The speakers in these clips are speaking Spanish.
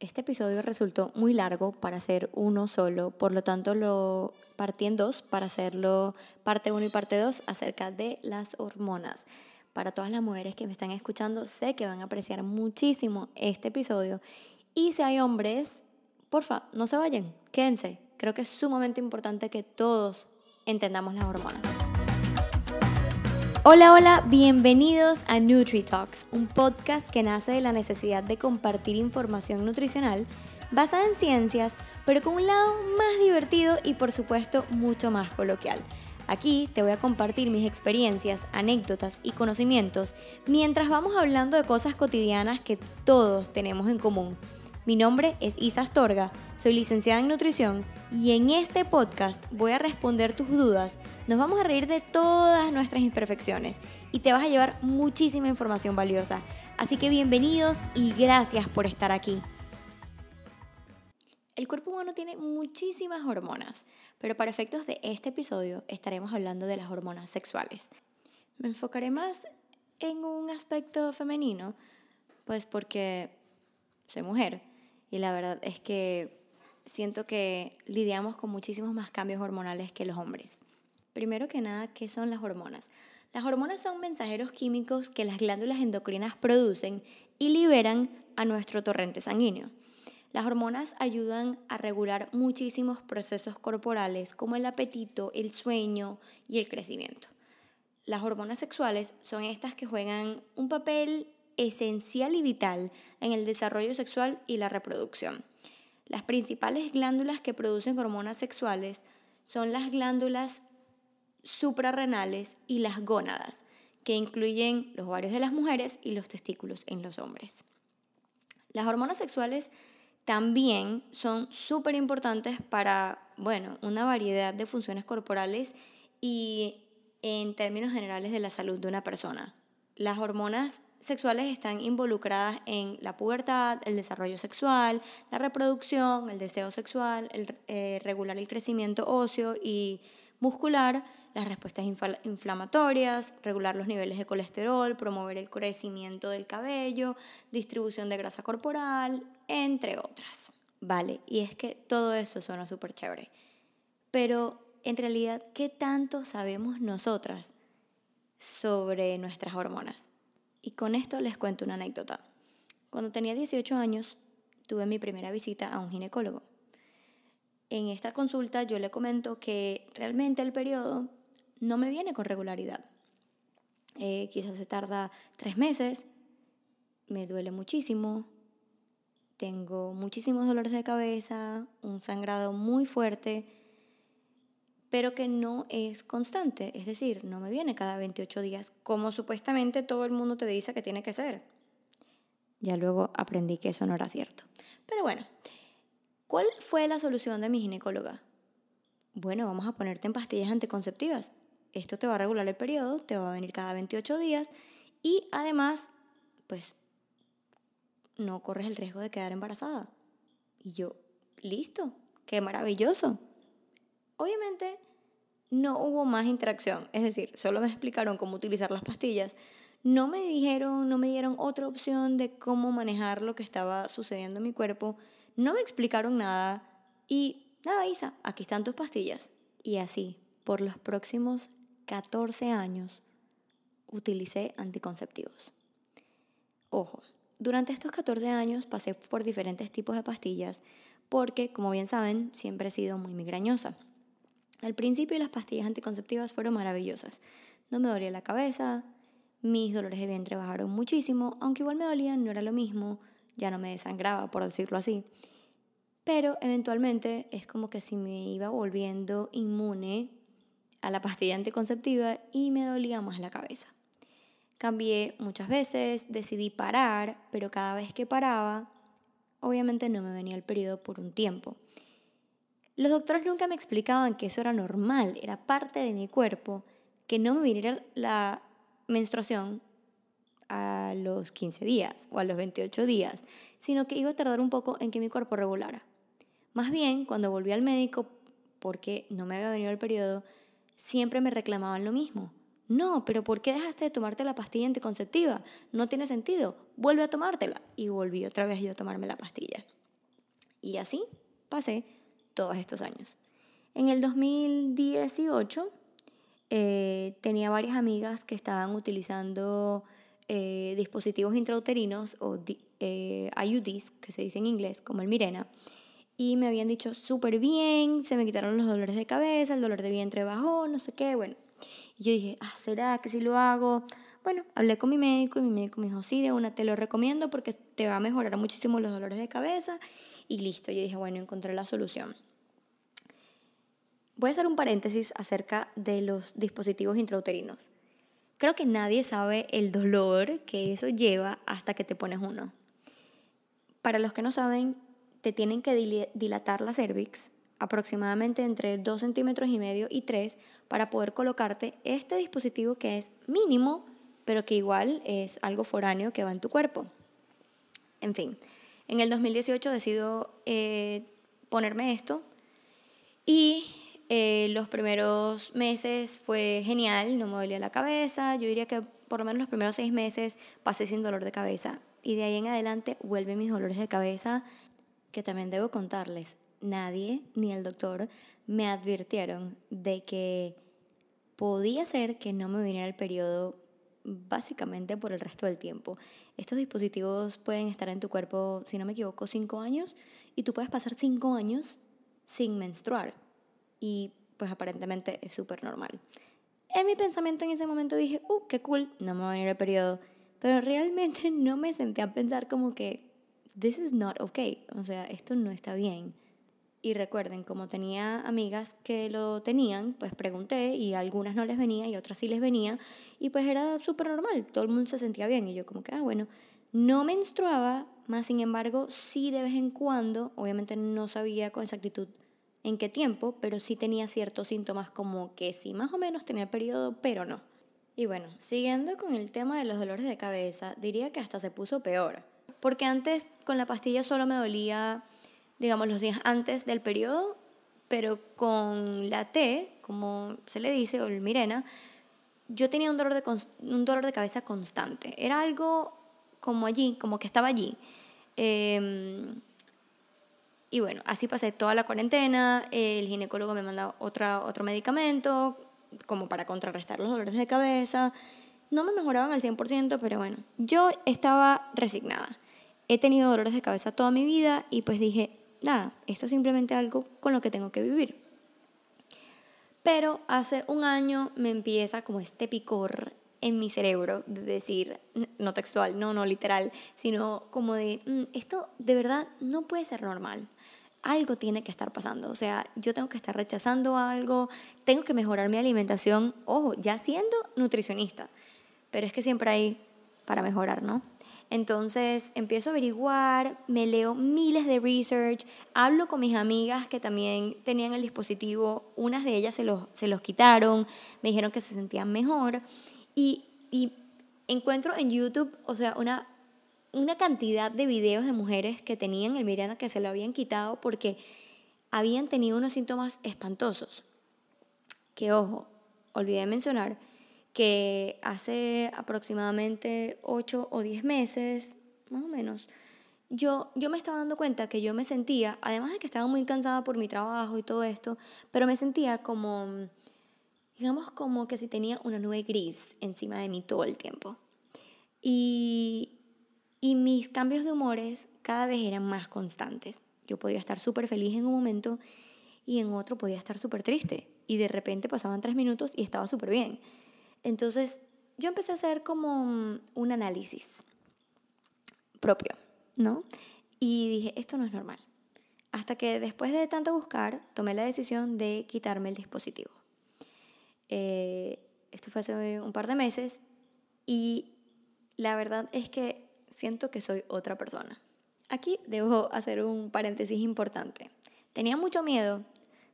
Este episodio resultó muy largo para ser uno solo, por lo tanto lo partí en dos para hacerlo parte 1 y parte 2 acerca de las hormonas. Para todas las mujeres que me están escuchando, sé que van a apreciar muchísimo este episodio. Y si hay hombres, porfa, no se vayan, quédense. Creo que es sumamente importante que todos entendamos las hormonas. Hola, hola, bienvenidos a NutriTalks, un podcast que nace de la necesidad de compartir información nutricional basada en ciencias, pero con un lado más divertido y por supuesto mucho más coloquial. Aquí te voy a compartir mis experiencias, anécdotas y conocimientos mientras vamos hablando de cosas cotidianas que todos tenemos en común mi nombre es Isa Astorga, soy licenciada en nutrición y en este podcast voy a responder tus dudas, nos vamos a reír de todas nuestras imperfecciones y te vas a llevar muchísima información valiosa. Así que bienvenidos y gracias por estar aquí. El cuerpo humano tiene muchísimas hormonas, pero para efectos de este episodio estaremos hablando de las hormonas sexuales. Me enfocaré más en un aspecto femenino, pues porque soy mujer y la verdad es que siento que lidiamos con muchísimos más cambios hormonales que los hombres. Primero que nada, ¿qué son las hormonas? Las hormonas son mensajeros químicos que las glándulas endocrinas producen y liberan a nuestro torrente sanguíneo. Las hormonas ayudan a regular muchísimos procesos corporales como el apetito, el sueño y el crecimiento. Las hormonas sexuales son estas que juegan un papel esencial y vital en el desarrollo sexual y la reproducción. Las principales glándulas que producen hormonas sexuales son las glándulas suprarrenales y las gónadas, que incluyen los ovarios de las mujeres y los testículos en los hombres. Las hormonas sexuales también son súper importantes para, bueno, una variedad de funciones corporales y en términos generales de la salud de una persona. Las hormonas sexuales están involucradas en la pubertad, el desarrollo sexual, la reproducción, el deseo sexual, el, eh, regular el crecimiento óseo y muscular, las respuestas inflamatorias, regular los niveles de colesterol, promover el crecimiento del cabello, distribución de grasa corporal, entre otras. Vale, y es que todo eso suena súper chévere. Pero en realidad, ¿qué tanto sabemos nosotras sobre nuestras hormonas? Y con esto les cuento una anécdota. Cuando tenía 18 años, tuve mi primera visita a un ginecólogo. En esta consulta yo le comento que realmente el periodo no me viene con regularidad. Eh, quizás se tarda tres meses, me duele muchísimo, tengo muchísimos dolores de cabeza, un sangrado muy fuerte pero que no es constante, es decir, no me viene cada 28 días, como supuestamente todo el mundo te dice que tiene que ser. Ya luego aprendí que eso no era cierto. Pero bueno, ¿cuál fue la solución de mi ginecóloga? Bueno, vamos a ponerte en pastillas anticonceptivas. Esto te va a regular el periodo, te va a venir cada 28 días y además, pues, no corres el riesgo de quedar embarazada. Y yo, listo, qué maravilloso. Obviamente no hubo más interacción, es decir, solo me explicaron cómo utilizar las pastillas. No me dijeron, no me dieron otra opción de cómo manejar lo que estaba sucediendo en mi cuerpo. No me explicaron nada y nada, Isa, aquí están tus pastillas. Y así, por los próximos 14 años, utilicé anticonceptivos. Ojo, durante estos 14 años pasé por diferentes tipos de pastillas porque, como bien saben, siempre he sido muy migrañosa. Al principio las pastillas anticonceptivas fueron maravillosas. No me dolía la cabeza, mis dolores de vientre bajaron muchísimo, aunque igual me dolían, no era lo mismo, ya no me desangraba, por decirlo así. Pero eventualmente es como que si me iba volviendo inmune a la pastilla anticonceptiva y me dolía más la cabeza. Cambié muchas veces, decidí parar, pero cada vez que paraba, obviamente no me venía el periodo por un tiempo. Los doctores nunca me explicaban que eso era normal, era parte de mi cuerpo, que no me viniera la menstruación a los 15 días o a los 28 días, sino que iba a tardar un poco en que mi cuerpo regulara. Más bien, cuando volví al médico porque no me había venido el periodo, siempre me reclamaban lo mismo. No, pero ¿por qué dejaste de tomarte la pastilla anticonceptiva? No tiene sentido. Vuelve a tomártela. Y volví otra vez yo a tomarme la pastilla. Y así pasé todos estos años. En el 2018 eh, tenía varias amigas que estaban utilizando eh, dispositivos intrauterinos o eh, IUDs, que se dice en inglés, como el Mirena, y me habían dicho súper bien, se me quitaron los dolores de cabeza, el dolor de vientre bajó, no sé qué, bueno. Y yo dije, ah, ¿será que si lo hago? Bueno, hablé con mi médico y mi médico me dijo, sí, de una, te lo recomiendo porque te va a mejorar muchísimo los dolores de cabeza y listo. Yo dije, bueno, encontré la solución. Voy a hacer un paréntesis acerca de los dispositivos intrauterinos. Creo que nadie sabe el dolor que eso lleva hasta que te pones uno. Para los que no saben, te tienen que dilatar la cervix aproximadamente entre 2 centímetros y medio y 3 para poder colocarte este dispositivo que es mínimo, pero que igual es algo foráneo que va en tu cuerpo. En fin, en el 2018 decido eh, ponerme esto y eh, los primeros meses fue genial, no me dolía la cabeza. Yo diría que por lo menos los primeros seis meses pasé sin dolor de cabeza. Y de ahí en adelante vuelven mis dolores de cabeza, que también debo contarles. Nadie, ni el doctor, me advirtieron de que podía ser que no me viniera el periodo básicamente por el resto del tiempo. Estos dispositivos pueden estar en tu cuerpo, si no me equivoco, cinco años y tú puedes pasar cinco años sin menstruar y pues aparentemente es súper normal. En mi pensamiento en ese momento dije, uh, qué cool, no me va a venir el periodo, pero realmente no me senté a pensar como que, this is not okay, o sea, esto no está bien. Y recuerden, como tenía amigas que lo tenían, pues pregunté y algunas no les venía y otras sí les venía y pues era súper normal, todo el mundo se sentía bien y yo como que, ah, bueno, no menstruaba, más sin embargo, sí de vez en cuando, obviamente no sabía con exactitud en qué tiempo, pero sí tenía ciertos síntomas como que sí más o menos tenía periodo, pero no. Y bueno, siguiendo con el tema de los dolores de cabeza, diría que hasta se puso peor. Porque antes con la pastilla solo me dolía, digamos, los días antes del periodo, pero con la T, como se le dice, o el Mirena, yo tenía un dolor de, un dolor de cabeza constante. Era algo como allí, como que estaba allí. Eh, y bueno, así pasé toda la cuarentena, el ginecólogo me manda otra, otro medicamento como para contrarrestar los dolores de cabeza. No me mejoraban al 100%, pero bueno, yo estaba resignada. He tenido dolores de cabeza toda mi vida y pues dije, nada, esto es simplemente algo con lo que tengo que vivir. Pero hace un año me empieza como este picor en mi cerebro de decir, no textual, no, no literal, sino como de, mm, esto de verdad no puede ser normal. Algo tiene que estar pasando, o sea, yo tengo que estar rechazando algo, tengo que mejorar mi alimentación, ojo, ya siendo nutricionista, pero es que siempre hay para mejorar, ¿no? Entonces empiezo a averiguar, me leo miles de research, hablo con mis amigas que también tenían el dispositivo, unas de ellas se los, se los quitaron, me dijeron que se sentían mejor y, encuentro en YouTube, o sea, una, una cantidad de videos de mujeres que tenían el Mirena que se lo habían quitado porque habían tenido unos síntomas espantosos. Que ojo, olvidé mencionar que hace aproximadamente 8 o 10 meses, más o menos, yo, yo me estaba dando cuenta que yo me sentía, además de que estaba muy cansada por mi trabajo y todo esto, pero me sentía como digamos como que si tenía una nube gris encima de mí todo el tiempo. Y, y mis cambios de humores cada vez eran más constantes. Yo podía estar súper feliz en un momento y en otro podía estar súper triste. Y de repente pasaban tres minutos y estaba súper bien. Entonces yo empecé a hacer como un análisis propio, ¿no? Y dije, esto no es normal. Hasta que después de tanto buscar, tomé la decisión de quitarme el dispositivo. Eh, esto fue hace un par de meses y la verdad es que siento que soy otra persona. Aquí debo hacer un paréntesis importante. Tenía mucho miedo,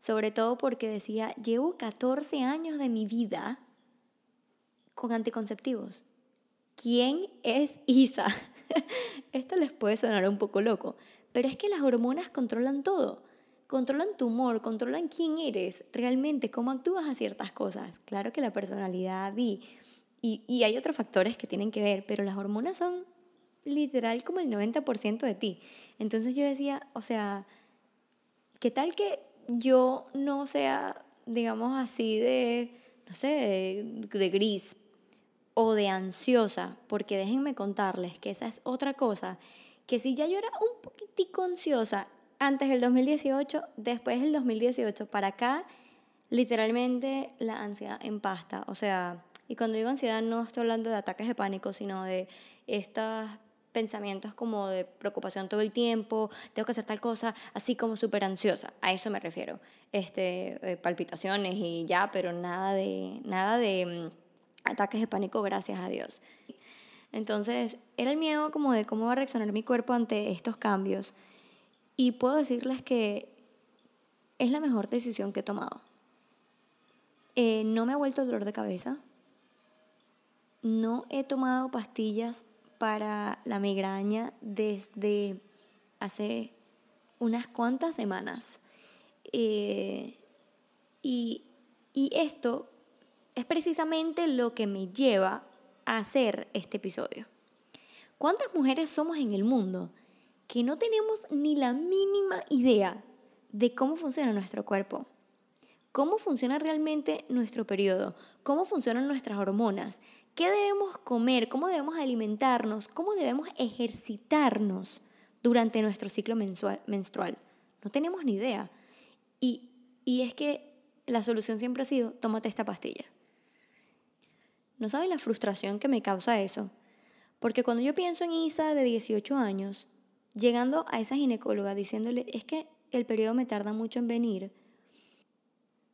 sobre todo porque decía, llevo 14 años de mi vida con anticonceptivos. ¿Quién es Isa? Esto les puede sonar un poco loco, pero es que las hormonas controlan todo controlan tu humor, controlan quién eres, realmente cómo actúas a ciertas cosas. Claro que la personalidad y, y, hay otros factores que tienen que ver, pero las hormonas son literal como el 90% de ti. Entonces yo decía, o sea, ¿qué tal que yo no sea, digamos así, de, no sé, de, gris o de ansiosa? Porque déjenme contarles que esa es otra cosa, que si ya yo era un poquitico ansiosa antes del 2018, después del 2018 para acá, literalmente la ansiedad en pasta. O sea, y cuando digo ansiedad no estoy hablando de ataques de pánico, sino de estos pensamientos como de preocupación todo el tiempo, tengo que hacer tal cosa, así como súper ansiosa, a eso me refiero. Este, eh, palpitaciones y ya, pero nada de, nada de mm, ataques de pánico, gracias a Dios. Entonces, era el miedo como de cómo va a reaccionar mi cuerpo ante estos cambios. Y puedo decirles que es la mejor decisión que he tomado. Eh, no me ha vuelto dolor de cabeza, no he tomado pastillas para la migraña desde hace unas cuantas semanas. Eh, y, y esto es precisamente lo que me lleva a hacer este episodio. ¿Cuántas mujeres somos en el mundo que no tenemos ni la mínima idea de cómo funciona nuestro cuerpo? ¿Cómo funciona realmente nuestro periodo? ¿Cómo funcionan nuestras hormonas? ¿Qué debemos comer? ¿Cómo debemos alimentarnos? ¿Cómo debemos ejercitarnos durante nuestro ciclo menstrual? No tenemos ni idea. Y, y es que la solución siempre ha sido, tómate esta pastilla. No saben la frustración que me causa eso. Porque cuando yo pienso en Isa de 18 años, llegando a esa ginecóloga diciéndole, es que el periodo me tarda mucho en venir,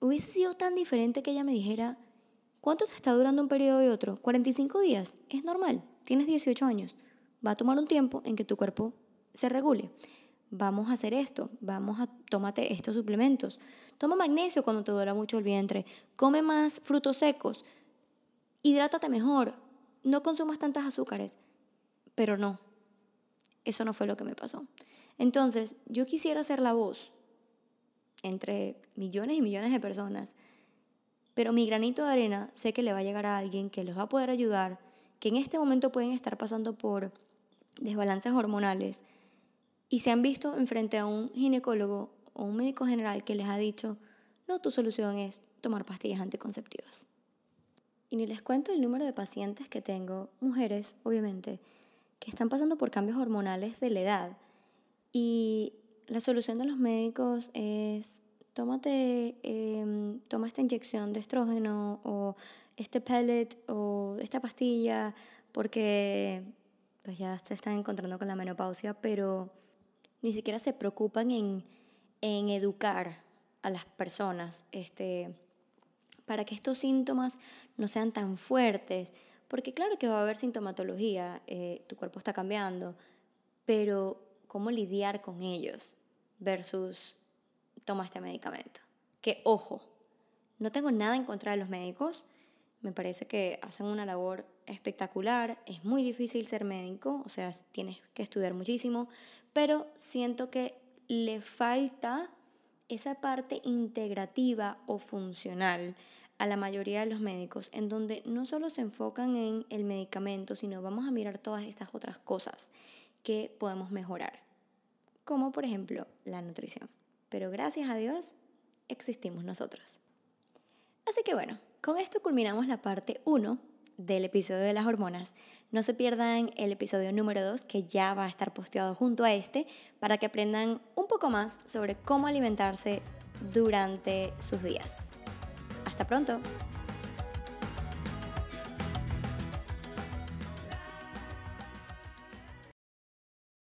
hubiese sido tan diferente que ella me dijera, ¿Cuánto te está durando un periodo y otro? 45 días. Es normal. Tienes 18 años. Va a tomar un tiempo en que tu cuerpo se regule. Vamos a hacer esto. Vamos a tómate estos suplementos. Toma magnesio cuando te duela mucho el vientre. Come más frutos secos. Hidrátate mejor. No consumas tantas azúcares. Pero no. Eso no fue lo que me pasó. Entonces, yo quisiera ser la voz entre millones y millones de personas pero mi granito de arena sé que le va a llegar a alguien que les va a poder ayudar, que en este momento pueden estar pasando por desbalances hormonales y se han visto enfrente a un ginecólogo o un médico general que les ha dicho, no, tu solución es tomar pastillas anticonceptivas. Y ni les cuento el número de pacientes que tengo, mujeres, obviamente, que están pasando por cambios hormonales de la edad. Y la solución de los médicos es tómate, em, toma esta inyección de estrógeno o este pellet o esta pastilla porque pues ya se están encontrando con la menopausia, pero ni siquiera se preocupan en, en educar a las personas este, para que estos síntomas no sean tan fuertes, porque claro que va a haber sintomatología, eh, tu cuerpo está cambiando, pero cómo lidiar con ellos versus toma este medicamento. Que ojo, no tengo nada en contra de los médicos, me parece que hacen una labor espectacular, es muy difícil ser médico, o sea, tienes que estudiar muchísimo, pero siento que le falta esa parte integrativa o funcional a la mayoría de los médicos, en donde no solo se enfocan en el medicamento, sino vamos a mirar todas estas otras cosas que podemos mejorar, como por ejemplo la nutrición pero gracias a Dios existimos nosotros. Así que bueno, con esto culminamos la parte 1 del episodio de las hormonas. No se pierdan el episodio número 2 que ya va a estar posteado junto a este para que aprendan un poco más sobre cómo alimentarse durante sus días. Hasta pronto.